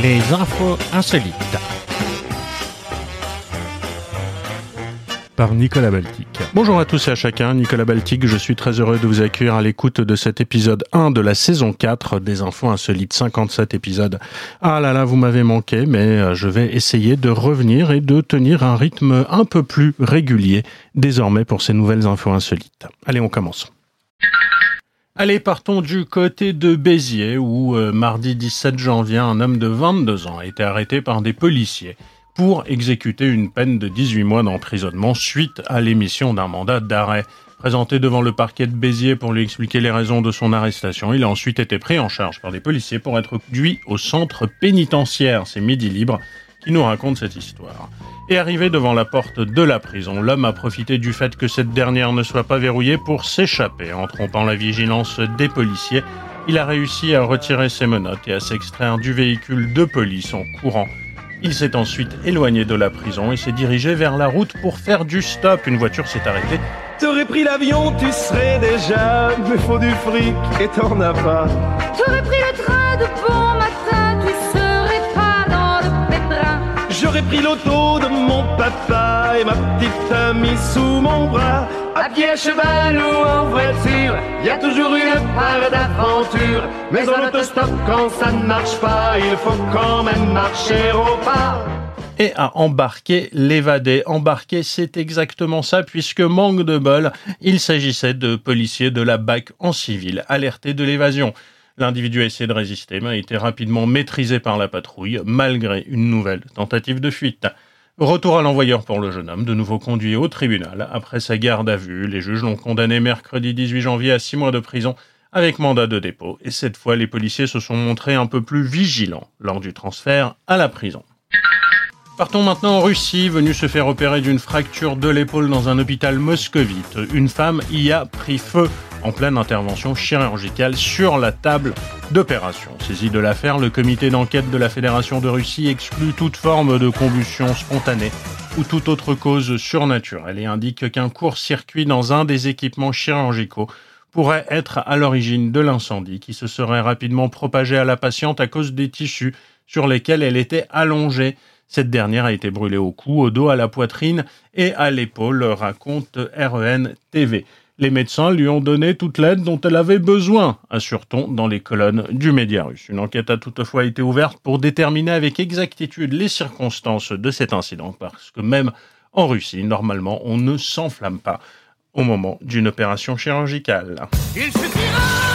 Les infos insolites. Par Nicolas Baltic. Bonjour à tous et à chacun, Nicolas Baltic, je suis très heureux de vous accueillir à l'écoute de cet épisode 1 de la saison 4 des infos insolites, 57 épisodes. Ah là là, vous m'avez manqué, mais euh, je vais essayer de revenir et de tenir un rythme un peu plus régulier désormais pour ces nouvelles infos insolites. Allez, on commence. Allez, partons du côté de Béziers, où euh, mardi 17 janvier, un homme de 22 ans a été arrêté par des policiers pour exécuter une peine de 18 mois d'emprisonnement suite à l'émission d'un mandat d'arrêt. Présenté devant le parquet de Béziers pour lui expliquer les raisons de son arrestation, il a ensuite été pris en charge par des policiers pour être conduit au centre pénitentiaire. C'est Midi Libre qui nous raconte cette histoire. Et arrivé devant la porte de la prison, l'homme a profité du fait que cette dernière ne soit pas verrouillée pour s'échapper. En trompant la vigilance des policiers, il a réussi à retirer ses menottes et à s'extraire du véhicule de police en courant. Il s'est ensuite éloigné de la prison et s'est dirigé vers la route pour faire du stop. Une voiture s'est arrêtée. T'aurais pris l'avion, tu serais déjà, mais faut du fric et t'en as pas. T'aurais pris le train de bon matin, J'aurais pris l'auto de mon papa et ma petite amie sous mon bras. À pied, à cheval ou en voiture, y a toujours une part d'aventure. Mais en autostop, quand ça ne marche pas, il faut quand même marcher au pas. et à embarquer l'évadé. Embarquer, c'est exactement ça, puisque manque de bol, il s'agissait de policiers de la BAC en civil, alertés de l'évasion. L'individu a essayé de résister, mais a été rapidement maîtrisé par la patrouille, malgré une nouvelle tentative de fuite. Retour à l'envoyeur pour le jeune homme, de nouveau conduit au tribunal. Après sa garde à vue, les juges l'ont condamné mercredi 18 janvier à six mois de prison avec mandat de dépôt. Et cette fois, les policiers se sont montrés un peu plus vigilants lors du transfert à la prison. Partons maintenant en Russie, venue se faire opérer d'une fracture de l'épaule dans un hôpital moscovite. Une femme y a pris feu en pleine intervention chirurgicale sur la table d'opération. Saisi de l'affaire, le comité d'enquête de la Fédération de Russie exclut toute forme de combustion spontanée ou toute autre cause surnaturelle et indique qu'un court-circuit dans un des équipements chirurgicaux pourrait être à l'origine de l'incendie qui se serait rapidement propagé à la patiente à cause des tissus sur lesquels elle était allongée. Cette dernière a été brûlée au cou, au dos, à la poitrine et à l'épaule, raconte REN TV. Les médecins lui ont donné toute l'aide dont elle avait besoin, assure-t-on dans les colonnes du média russe. Une enquête a toutefois été ouverte pour déterminer avec exactitude les circonstances de cet incident, parce que même en Russie, normalement, on ne s'enflamme pas au moment d'une opération chirurgicale. Il suffira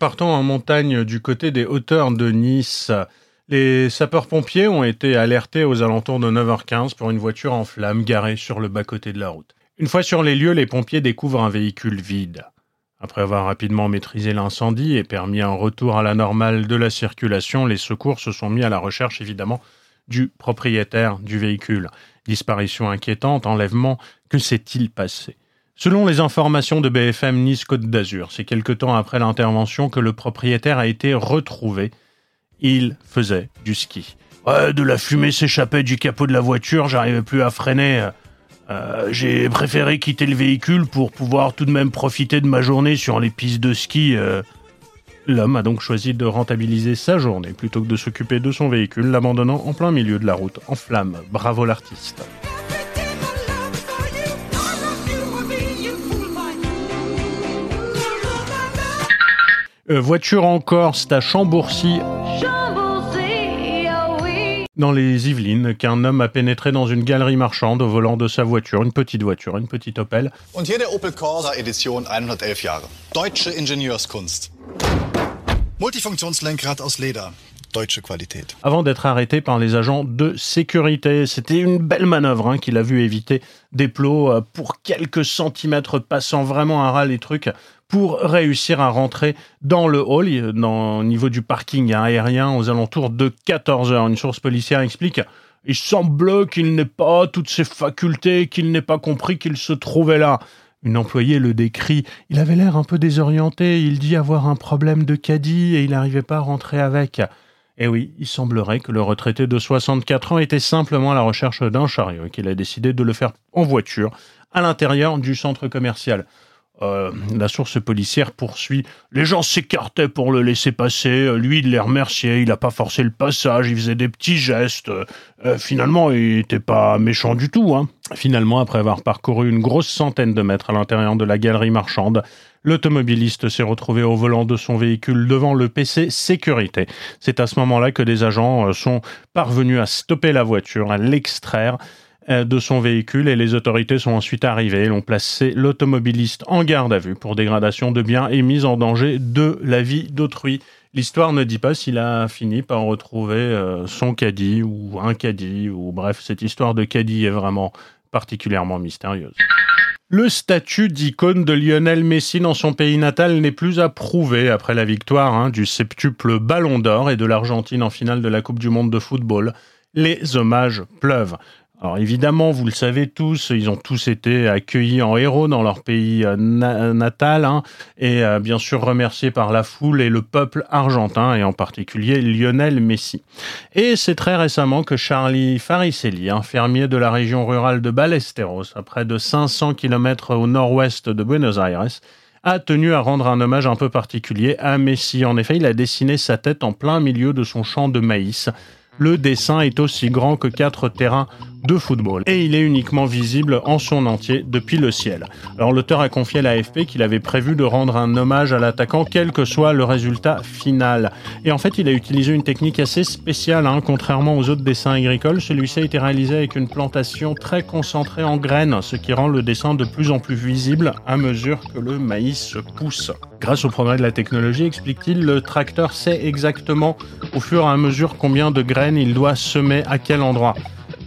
partons en montagne du côté des hauteurs de Nice. Les sapeurs-pompiers ont été alertés aux alentours de 9h15 pour une voiture en flammes garée sur le bas-côté de la route. Une fois sur les lieux, les pompiers découvrent un véhicule vide. Après avoir rapidement maîtrisé l'incendie et permis un retour à la normale de la circulation, les secours se sont mis à la recherche évidemment du propriétaire du véhicule. Disparition inquiétante, enlèvement, que s'est-il passé? Selon les informations de BFM Nice Côte d'Azur, c'est quelque temps après l'intervention que le propriétaire a été retrouvé. Il faisait du ski. Ouais, de la fumée s'échappait du capot de la voiture, j'arrivais plus à freiner. Euh, J'ai préféré quitter le véhicule pour pouvoir tout de même profiter de ma journée sur les pistes de ski. euh. L'homme a donc choisi de rentabiliser sa journée plutôt que de s'occuper de son véhicule, l'abandonnant en plein milieu de la route en flammes. Bravo l'artiste. Euh, voiture en Corse à Chambourcy, Chambourcy, ah oui. dans les Yvelines, qu'un homme a pénétré dans une galerie marchande au volant de sa voiture, une petite voiture, une petite Opel. Und hier der Opel Corsa Edition 111 Jahre. Deutsche Ingenieurskunst. Multifunktionslenkrad aus Leder. Deutsche Qualität. avant d'être arrêté par les agents de sécurité. C'était une belle manœuvre hein, qu'il a vu éviter des plots euh, pour quelques centimètres, passant vraiment à ras les trucs pour réussir à rentrer dans le hall, dans, au niveau du parking aérien, aux alentours de 14 heures. Une source policière explique il semble qu'il n'ait pas toutes ses facultés, qu'il n'ait pas compris qu'il se trouvait là. Une employée le décrit. Il avait l'air un peu désorienté. Il dit avoir un problème de caddie et il n'arrivait pas à rentrer avec. Et oui, il semblerait que le retraité de 64 ans était simplement à la recherche d'un chariot et qu'il a décidé de le faire en voiture à l'intérieur du centre commercial. Euh, la source policière poursuit. Les gens s'écartaient pour le laisser passer. Lui, il les remerciait. Il n'a pas forcé le passage. Il faisait des petits gestes. Euh, finalement, il n'était pas méchant du tout. Hein. Finalement, après avoir parcouru une grosse centaine de mètres à l'intérieur de la galerie marchande, l'automobiliste s'est retrouvé au volant de son véhicule devant le PC sécurité. C'est à ce moment-là que des agents euh, sont parvenus à stopper la voiture, à l'extraire euh, de son véhicule et les autorités sont ensuite arrivées et ont placé l'automobiliste en garde à vue pour dégradation de biens et mise en danger de la vie d'autrui. L'histoire ne dit pas s'il a fini par retrouver euh, son caddie ou un caddie ou bref, cette histoire de caddie est vraiment particulièrement mystérieuse. Le statut d'icône de Lionel Messi dans son pays natal n'est plus approuvé après la victoire hein, du septuple Ballon d'Or et de l'Argentine en finale de la Coupe du Monde de football. Les hommages pleuvent. Alors évidemment, vous le savez tous, ils ont tous été accueillis en héros dans leur pays euh, natal hein, et euh, bien sûr remerciés par la foule et le peuple argentin et en particulier Lionel Messi. Et c'est très récemment que Charlie Faricelli, un fermier de la région rurale de Ballesteros, à près de 500 km au nord-ouest de Buenos Aires, a tenu à rendre un hommage un peu particulier à Messi. En effet, il a dessiné sa tête en plein milieu de son champ de maïs le dessin est aussi grand que quatre terrains de football et il est uniquement visible en son entier depuis le ciel. Alors l'auteur a confié à l'AFP qu'il avait prévu de rendre un hommage à l'attaquant quel que soit le résultat final. Et en fait il a utilisé une technique assez spéciale, hein. contrairement aux autres dessins agricoles, celui-ci a été réalisé avec une plantation très concentrée en graines, ce qui rend le dessin de plus en plus visible à mesure que le maïs pousse. Grâce au progrès de la technologie, explique-t-il, le tracteur sait exactement au fur et à mesure combien de graines il doit semer à quel endroit.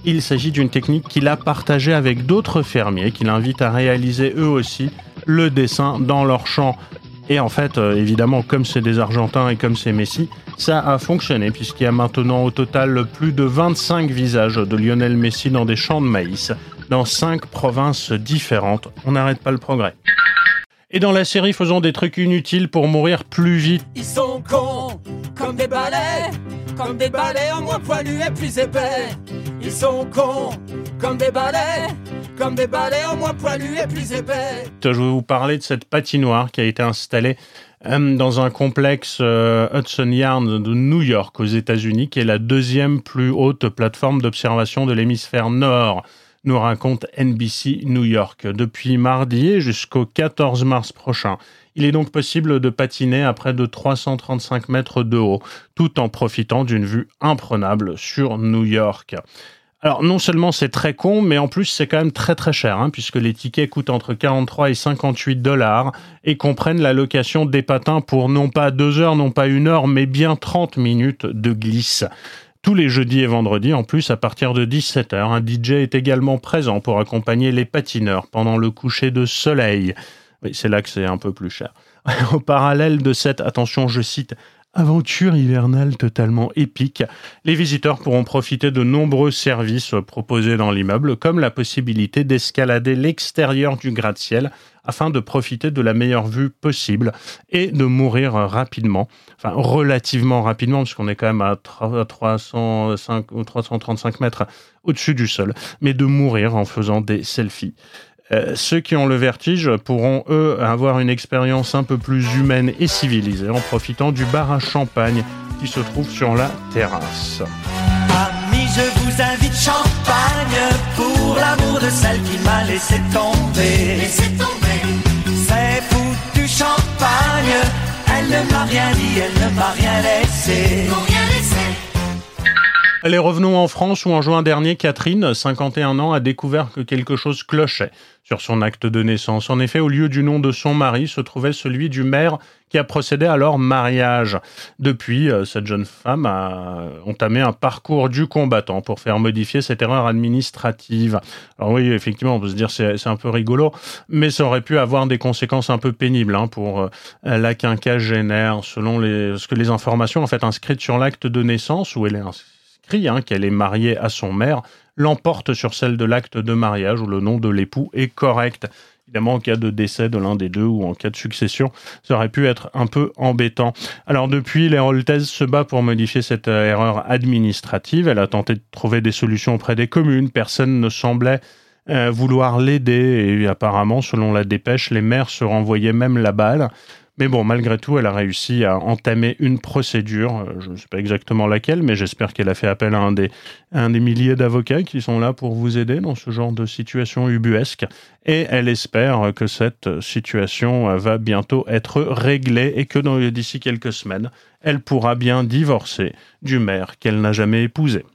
Il s'agit d'une technique qu'il a partagée avec d'autres fermiers qu'il invite à réaliser eux aussi le dessin dans leur champ. Et en fait, euh, évidemment, comme c'est des Argentins et comme c'est Messi, ça a fonctionné puisqu'il y a maintenant au total plus de 25 visages de Lionel Messi dans des champs de maïs dans 5 provinces différentes. On n'arrête pas le progrès. Et dans la série, faisons des trucs inutiles pour mourir plus vite. Ils sont cons, comme des balais, comme des balais en moins poilus et plus épais. Ils sont cons, comme des balais, comme des balais en moins poilus et plus épais. Je vais vous parler de cette patinoire qui a été installée euh, dans un complexe euh, Hudson Yarn de New York aux États-Unis, qui est la deuxième plus haute plateforme d'observation de l'hémisphère nord nous raconte NBC New York. Depuis mardi jusqu'au 14 mars prochain, il est donc possible de patiner à près de 335 mètres de haut, tout en profitant d'une vue imprenable sur New York. Alors non seulement c'est très con, mais en plus c'est quand même très très cher, hein, puisque les tickets coûtent entre 43 et 58 dollars et comprennent la location des patins pour non pas deux heures, non pas une heure, mais bien 30 minutes de glisse tous les jeudis et vendredis. En plus, à partir de 17h, un DJ est également présent pour accompagner les patineurs pendant le coucher de soleil. Oui, c'est là que c'est un peu plus cher. Au parallèle de cette, attention, je cite, Aventure hivernale totalement épique, les visiteurs pourront profiter de nombreux services proposés dans l'immeuble, comme la possibilité d'escalader l'extérieur du gratte-ciel afin de profiter de la meilleure vue possible et de mourir rapidement, enfin relativement rapidement, parce qu'on est quand même à 305 ou 335 mètres au-dessus du sol, mais de mourir en faisant des selfies. Euh, ceux qui ont le vertige pourront, eux, avoir une expérience un peu plus humaine et civilisée en profitant du bar à champagne qui se trouve sur la terrasse. Amis, je vous invite champagne pour l'amour de celle qui m'a laissé tomber. Tomber. C'est foutu champagne, elle ne m'a rien dit, elle ne m'a rien laissé. Allez, revenons en France où en juin dernier, Catherine, 51 ans, a découvert que quelque chose clochait sur son acte de naissance. En effet, au lieu du nom de son mari se trouvait celui du maire qui a procédé à leur mariage. Depuis, euh, cette jeune femme a entamé un parcours du combattant pour faire modifier cette erreur administrative. Alors oui, effectivement, on peut se dire c'est un peu rigolo, mais ça aurait pu avoir des conséquences un peu pénibles hein, pour euh, la quinquagénaire, selon ce que les informations en fait inscrites sur l'acte de naissance où elle est inscrite hein, qu'elle est mariée à son maire l'emporte sur celle de l'acte de mariage où le nom de l'époux est correct. Évidemment, en cas de décès de l'un des deux ou en cas de succession, ça aurait pu être un peu embêtant. Alors depuis, Holtez se bat pour modifier cette euh, erreur administrative. Elle a tenté de trouver des solutions auprès des communes. Personne ne semblait euh, vouloir l'aider et apparemment, selon la dépêche, les maires se renvoyaient même la balle. Mais bon, malgré tout, elle a réussi à entamer une procédure, euh, je ne sais pas exactement laquelle, mais j'espère qu'elle a fait appel à un des, milliers d'avocats qui sont là pour vous aider dans ce genre de situation ubuesque. Et elle espère que cette situation va bientôt être réglée et que d'ici quelques semaines, elle pourra bien divorcer du maire qu'elle n'a jamais épousé.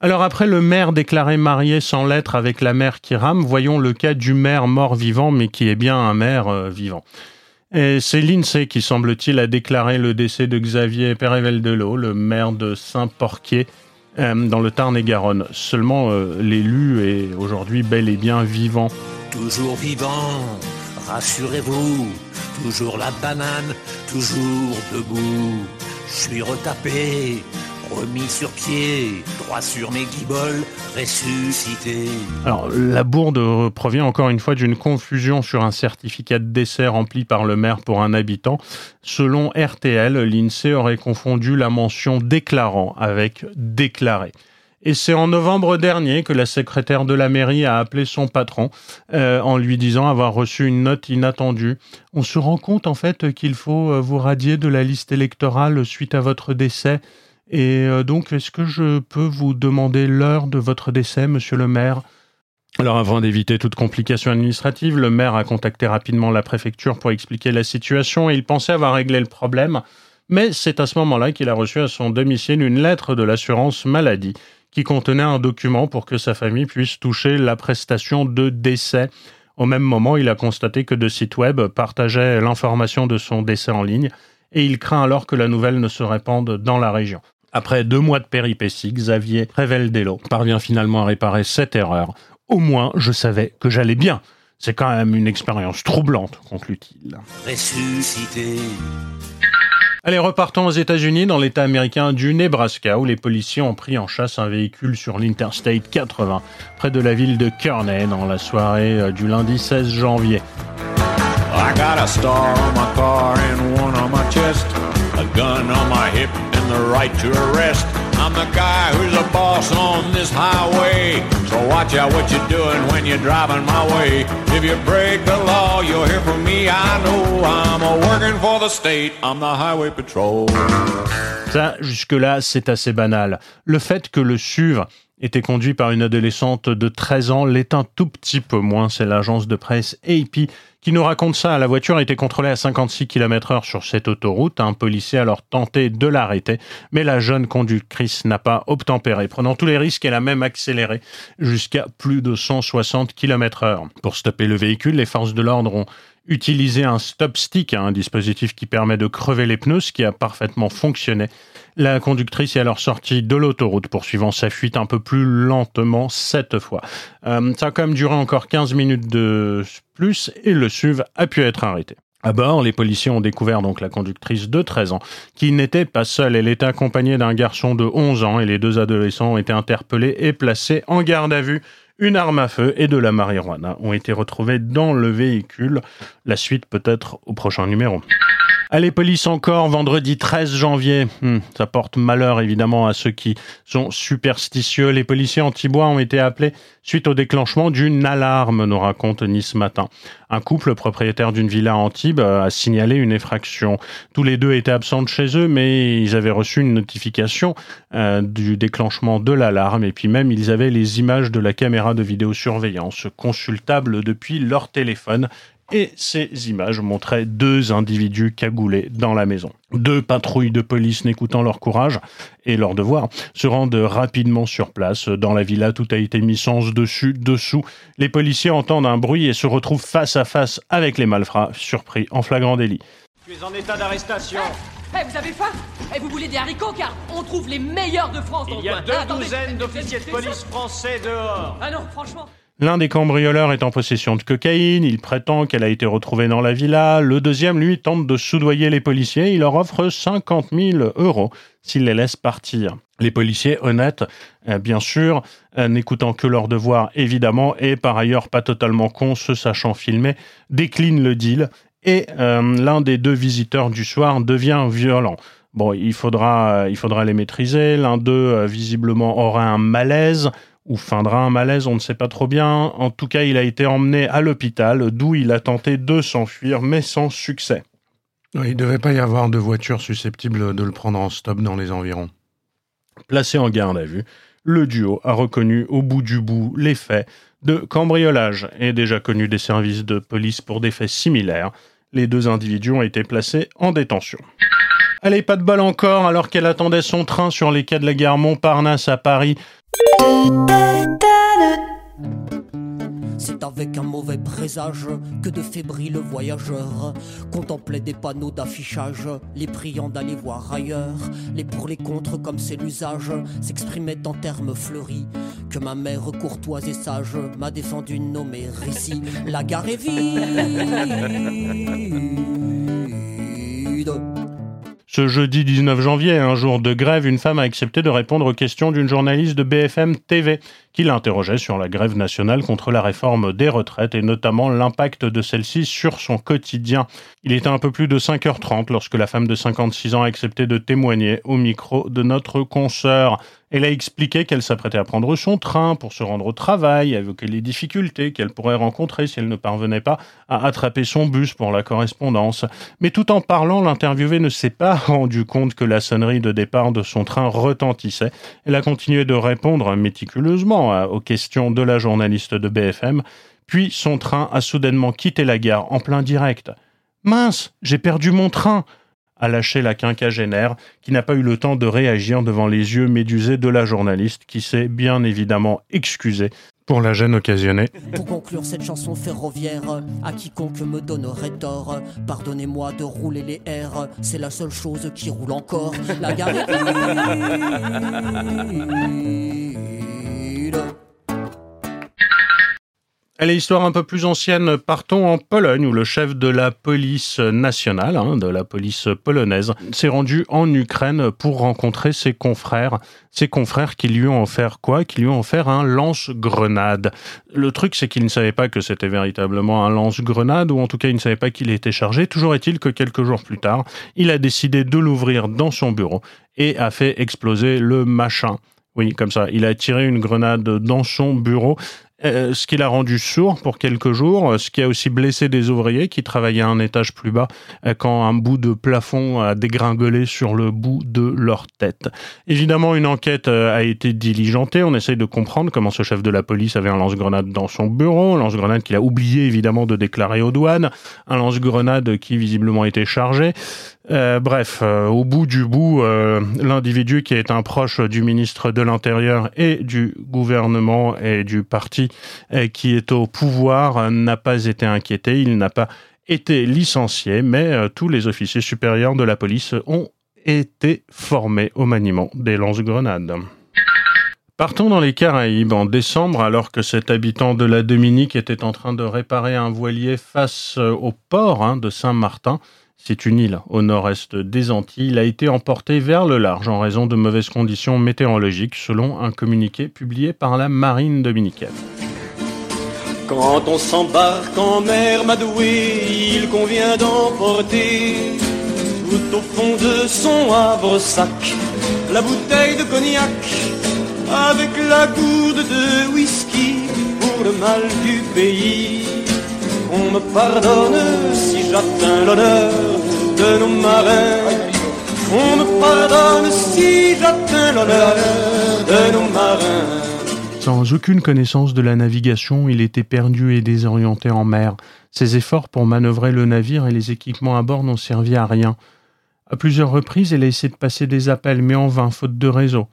Alors après le maire déclaré marié sans lettre avec la mère qui rame, voyons le cas du maire mort-vivant mais qui est bien un maire euh, vivant. Et c'est l'INSEE qui, semble-t-il, a déclaré le décès de Xavier Pérével-Delot, le maire de Saint-Porquier, euh, dans le Tarn-et-Garonne. Seulement, euh, l'élu est aujourd'hui bel et bien vivant. Toujours vivant, rassurez-vous, toujours la banane, toujours debout. Je suis retapé, remis sur pied, droit sur mes ressuscité. Alors, la bourde provient encore une fois d'une confusion sur un certificat de décès rempli par le maire pour un habitant. Selon RTL, l'INSEE aurait confondu la mention déclarant avec déclaré. Et c'est en novembre dernier que la secrétaire de la mairie a appelé son patron euh, en lui disant avoir reçu une note inattendue. On se rend compte en fait qu'il faut euh, vous radier de la liste électorale suite à votre décès. Et euh, donc, est-ce que je peux vous demander l'heure de votre décès, monsieur le maire? Alors avant d'éviter toute complication administrative, le maire a contacté rapidement la préfecture pour expliquer la situation et il pensait avoir réglé le problème. Mais c'est à ce moment-là qu'il a reçu à son domicile une lettre de l'assurance maladie qui contenait un document pour que sa famille puisse toucher la prestation de décès. Au même moment, il a constaté que deux sites web partageaient l'information de son décès en ligne et il craint alors que la nouvelle ne se répande dans la région. Après deux mois de péripéties, Xavier Prével-Delot parvient finalement à réparer cette erreur. Au moins, je savais que j'allais bien. C'est quand même une expérience troublante, conclut-il. Ressuscité. Allez, repartons aux États-Unis, dans l'État américain du Nebraska, où les policiers ont pris en chasse un véhicule sur l'Interstate 80, près de la ville de Kearney, dans la soirée euh, du lundi 16 janvier. I got a star on my car and one on my chest, a gun on my hip and the right to arrest. I'm the guy who's the boss on this highway. So watch out what you're doing when you're driving my way. If you break the law, you'll hear from me. I know I'm a working for the state. I'm the highway patrol. Ça, jusque-là, c'est assez banal. Le fait que le SUV était conduit par une adolescente de 13 ans l'est un tout petit peu moins. C'est l'agence de presse AP qui nous raconte ça. La voiture était contrôlée à 56 km heure sur cette autoroute. Un policier a alors tenté de l'arrêter, mais la jeune conductrice n'a pas obtempéré. Prenant tous les risques, elle a même accéléré jusqu'à plus de 160 km heure. Pour stopper le véhicule, les forces de l'ordre ont utilisé un stop stick, un dispositif qui permet de crever les pneus, ce qui a parfaitement fonctionné. La conductrice est alors sortie de l'autoroute, poursuivant sa fuite un peu plus lentement cette fois. Euh, ça a quand même duré encore 15 minutes de plus et le SUV a pu être arrêté. À bord, les policiers ont découvert donc la conductrice de 13 ans, qui n'était pas seule. Elle était accompagnée d'un garçon de 11 ans et les deux adolescents ont été interpellés et placés en garde à vue. Une arme à feu et de la marijuana ont été retrouvés dans le véhicule. La suite peut-être au prochain numéro. Allez, police encore, vendredi 13 janvier. Hmm, ça porte malheur évidemment à ceux qui sont superstitieux. Les policiers anti-bois ont été appelés suite au déclenchement d'une alarme, nous raconte Nice Matin. Un couple propriétaire d'une villa à Antibes a signalé une effraction. Tous les deux étaient absents de chez eux, mais ils avaient reçu une notification euh, du déclenchement de l'alarme et puis même ils avaient les images de la caméra de vidéosurveillance consultables depuis leur téléphone et ces images montraient deux individus cagoulés dans la maison. Deux patrouilles de police n'écoutant leur courage et leur devoir se rendent rapidement sur place. Dans la villa, tout a été mis sens dessus, dessous. Les policiers entendent un bruit et se retrouvent face à face avec les malfrats, surpris en flagrant délit. Tu es en état d'arrestation. Eh, vous avez faim? Eh, vous voulez des haricots Car on trouve les meilleurs de France dans Il y a deux Ah, douzaines eh, d'officiers de police ça français dehors. Ah non, franchement. L'un des cambrioleurs est en possession de cocaïne, il prétend qu'elle a été retrouvée dans la villa, le deuxième, lui, tente de soudoyer les policiers, il leur offre 50 000 euros s'il les laisse partir. Les policiers, honnêtes, euh, bien sûr, euh, n'écoutant que leur devoir, évidemment, et par ailleurs pas totalement cons, se sachant filmer, déclinent le deal, et euh, l'un des deux visiteurs du soir devient violent. Bon, il faudra, il faudra les maîtriser, l'un d'eux, visiblement, aura un malaise, ou feindra un malaise, on ne sait pas trop bien. En tout cas, il a été emmené à l'hôpital, d'où il a tenté de s'enfuir, mais sans succès. Il ne devait pas y avoir de voiture susceptible de le prendre en stop dans les environs. Placé en garde à vue, le duo a reconnu au bout du bout les faits de cambriolage et déjà connu des services de police pour des faits similaires. Les deux individus ont été placés en détention. Allez, pas de bol encore, alors qu'elle attendait son train sur les quais de la gare Montparnasse à Paris. C'est avec un mauvais présage que de fébriles voyageurs contemplaient des panneaux d'affichage, les priant d'aller voir ailleurs. Les pour les contre, comme c'est l'usage, s'exprimaient en termes fleuris. Que ma mère courtoise et sage m'a défendu de nommer ici. La gare est vide. Ce jeudi 19 janvier, un jour de grève, une femme a accepté de répondre aux questions d'une journaliste de BFM TV qui l'interrogeait sur la grève nationale contre la réforme des retraites et notamment l'impact de celle-ci sur son quotidien. Il était un peu plus de 5h30 lorsque la femme de 56 ans a accepté de témoigner au micro de notre consoeur. Elle a expliqué qu'elle s'apprêtait à prendre son train pour se rendre au travail, a évoqué les difficultés qu'elle pourrait rencontrer si elle ne parvenait pas à attraper son bus pour la correspondance. Mais tout en parlant, l'interviewée ne s'est pas rendu compte que la sonnerie de départ de son train retentissait. Elle a continué de répondre méticuleusement aux questions de la journaliste de BFM, puis son train a soudainement quitté la gare en plein direct. Mince, j'ai perdu mon train a lâché la quinquagénaire, qui n'a pas eu le temps de réagir devant les yeux médusés de la journaliste, qui s'est bien évidemment excusée pour la gêne occasionnée. Pour conclure cette chanson ferroviaire, à quiconque me donnerait tort, pardonnez-moi de rouler les airs, c'est la seule chose qui roule encore. La gare est. Allez, histoire un peu plus ancienne, partons en Pologne où le chef de la police nationale, hein, de la police polonaise, s'est rendu en Ukraine pour rencontrer ses confrères. Ses confrères qui lui ont offert quoi? Qui lui ont offert un lance-grenade. Le truc, c'est qu'il ne savait pas que c'était véritablement un lance-grenade, ou en tout cas, il ne savait pas qu'il était chargé. Toujours est-il que quelques jours plus tard, il a décidé de l'ouvrir dans son bureau et a fait exploser le machin. Oui, comme ça. Il a tiré une grenade dans son bureau. Euh, ce qui l'a rendu sourd pour quelques jours, ce qui a aussi blessé des ouvriers qui travaillaient un étage plus bas euh, quand un bout de plafond a dégringolé sur le bout de leur tête. Évidemment, une enquête euh, a été diligentée. On essaye de comprendre comment ce chef de la police avait un lance-grenade dans son bureau, un lance-grenade qu'il a oublié évidemment de déclarer aux douanes, un lance-grenade qui visiblement était chargé. Euh, bref, euh, au bout du bout, euh, l'individu qui est un proche du ministre de l'Intérieur et du gouvernement et du parti qui est au pouvoir n'a pas été inquiété, il n'a pas été licencié, mais tous les officiers supérieurs de la police ont été formés au maniement des lance-grenades. Partons dans les Caraïbes en décembre, alors que cet habitant de la Dominique était en train de réparer un voilier face au port hein, de Saint-Martin. C'est une île au nord-est des Antilles. Il a été emporté vers le large en raison de mauvaises conditions météorologiques, selon un communiqué publié par la marine dominicaine. Quand on s'embarque en mer Madoué, il convient d'emporter tout au fond de son havre-sac la bouteille de cognac avec la gourde de whisky pour le mal du pays. On me pardonne si j'atteins l'honneur de nos marins. On me pardonne si j'atteins l'honneur de nos marins. Sans aucune connaissance de la navigation, il était perdu et désorienté en mer. Ses efforts pour manœuvrer le navire et les équipements à bord n'ont servi à rien. À plusieurs reprises, il a essayé de passer des appels, mais en vain, faute de réseau.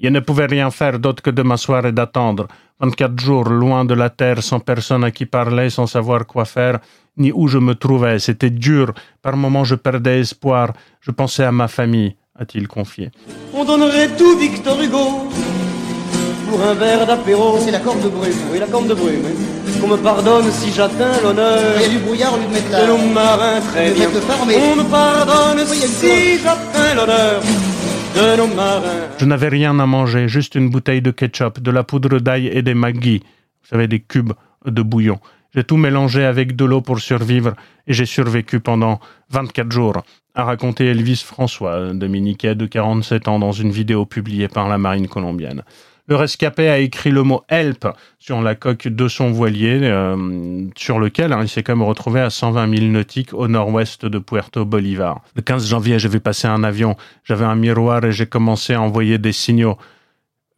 Il ne pouvait rien faire d'autre que de m'asseoir et d'attendre. 24 jours loin de la terre, sans personne à qui parler, sans savoir quoi faire, ni où je me trouvais. C'était dur. Par moments, je perdais espoir. Je pensais à ma famille, a-t-il confié. On donnerait tout Victor Hugo pour un verre d'apéro. C'est la corne de brume. Oui, la corne de brume. Qu'on me pardonne si j'atteins l'honneur. Il y a du brouillard, au lieu de mettre la- De nos marins très bien. phare, mais- On me pardonne Oui, si j'atteins l'honneur de nos marins. Je n'avais rien à manger, juste une bouteille de ketchup, de la poudre d'ail et des Maggi. Vous savez, des cubes de bouillon. J'ai tout mélangé avec de l'eau pour survivre et j'ai survécu pendant 24 jours, a raconté Elvis François, dominicain de 47 ans, dans une vidéo publiée par la marine colombienne. Le rescapé a écrit le mot help sur la coque de son voilier, euh, sur lequel hein, il s'est quand même retrouvé à 120 000 nautiques au nord-ouest de Puerto Bolivar. Le 15 janvier, j'ai vu passer un avion, j'avais un miroir et j'ai commencé à envoyer des signaux.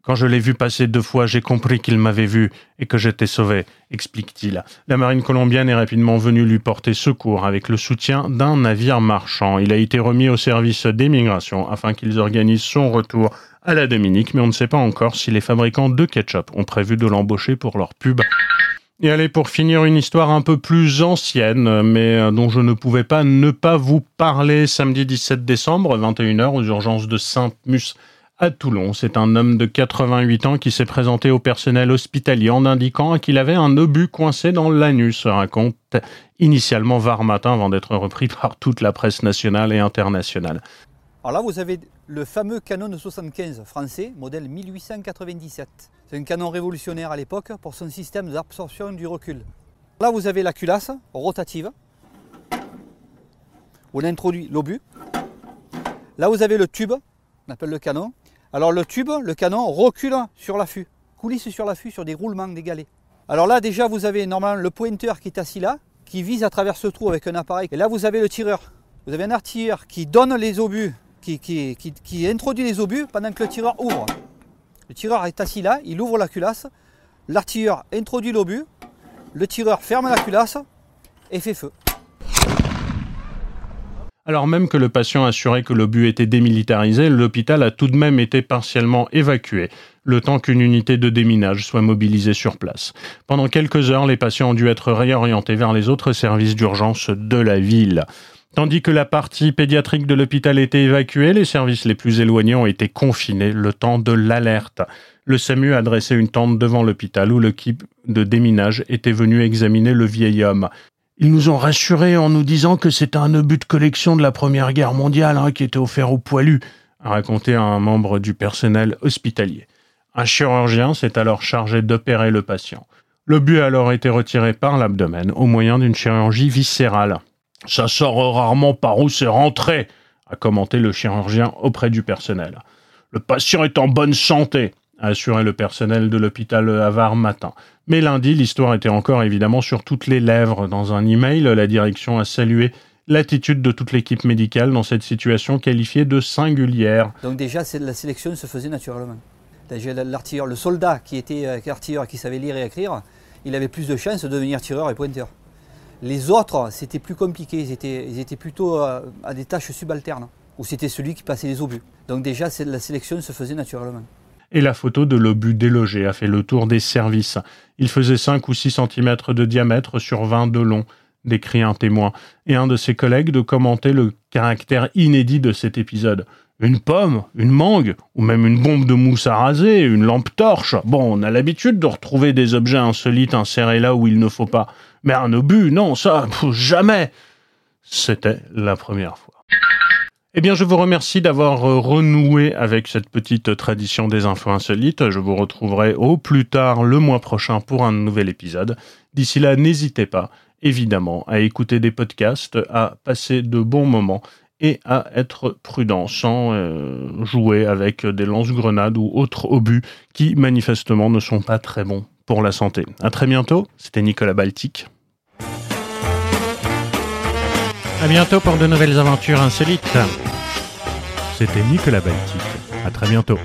Quand je l'ai vu passer deux fois, j'ai compris qu'il m'avait vu et que j'étais sauvé, explique-t-il. La marine colombienne est rapidement venue lui porter secours avec le soutien d'un navire marchand. Il a été remis au service d'immigration afin qu'ils organisent son retour à la Dominique, mais on ne sait pas encore si les fabricants de ketchup ont prévu de l'embaucher pour leur pub. Et allez, pour finir, une histoire un peu plus ancienne, mais euh, dont je ne pouvais pas ne pas vous parler. Samedi 17 décembre, 21h, aux urgences de Saint-Mus à Toulon. C'est un homme de 88 ans qui s'est présenté au personnel hospitalier en indiquant qu'il avait un obus coincé dans l'anus, raconte initialement Var Matin avant d'être repris par toute la presse nationale et internationale. Alors là, vous avez le fameux canon 75 français, modèle 1897. C'est un canon révolutionnaire à l'époque pour son système d'absorption du recul. Là, vous avez la culasse rotative. On introduit l'obus. Là, vous avez le tube, on appelle le canon. Alors le tube, le canon recule sur l'affût, coulisse sur l'affût sur des roulements d'égalés. Alors là, déjà, vous avez normalement le pointeur qui est assis là, qui vise à travers ce trou avec un appareil. Et là, vous avez le tireur. Vous avez un artilleur qui donne les obus, qui- qui introduit les obus pendant que le tireur ouvre. Le tireur est assis là, il ouvre la culasse, l'artilleur introduit l'obus, le tireur ferme la culasse et fait feu. Alors même que le patient assurait que l'obus était démilitarisé, l'hôpital a tout de même été partiellement évacué, le temps qu'une unité de déminage soit mobilisée sur place. Pendant quelques heures, les patients ont dû être réorientés vers les autres services d'urgence de la ville. Tandis que la partie pédiatrique de l'hôpital était évacuée, les services les plus éloignés ont été confinés le temps de l'alerte. Le SAMU a dressé une tente devant l'hôpital où l'équipe de déminage était venue examiner le vieil homme. Ils nous ont rassurés en nous disant que c'était un obus de collection de la Première Guerre mondiale hein, qui était offert aux poilus, a raconté un membre du personnel hospitalier. Un chirurgien s'est alors chargé d'opérer le patient. L'obus a alors été retiré par l'abdomen au moyen d'une chirurgie viscérale. Ça sort rarement par où c'est rentré, a commenté le chirurgien auprès du personnel. Le patient est en bonne santé, a assuré le personnel de l'hôpital Havard matin. Mais lundi, l'histoire était encore évidemment sur toutes les lèvres. Dans un email, la direction a salué l'attitude de toute l'équipe médicale dans cette situation qualifiée de singulière. Donc déjà, la sélection se faisait naturellement. L'artilleur, le soldat qui était euh, artilleur, qui savait lire et écrire, il avait plus de chances de devenir tireur et pointeur. Les autres, c'était plus compliqué, ils étaient, plutôt euh, à des tâches subalternes, où c'était celui qui passait les obus. Donc déjà, la sélection se faisait naturellement. Et la photo de l'obus délogé a fait le tour des services. Il faisait 5 ou 6 cm de diamètre sur 20 de long, décrit un témoin, et un de ses collègues de commenter le caractère inédit de cet épisode. Une pomme, une mangue, ou même une bombe de mousse à raser, une lampe torche. Bon, on a l'habitude de retrouver des objets insolites insérés là où il ne faut pas. Mais un obus, non, ça, jamais. C'était la première fois. Eh bien, je vous remercie d'avoir euh, renoué avec cette petite tradition des infos insolites. Je vous retrouverai au plus tard le mois prochain pour un nouvel épisode. D'ici là, n'hésitez pas, évidemment, à écouter des podcasts, à passer de bons moments et à être prudent sans euh, jouer avec des lance-grenades ou autres obus qui manifestement ne sont pas très bons pour la santé. À très bientôt, c'était Nicolas Baltic. À bientôt pour de nouvelles aventures insolites. C'était Nicolas Baltic. À très bientôt.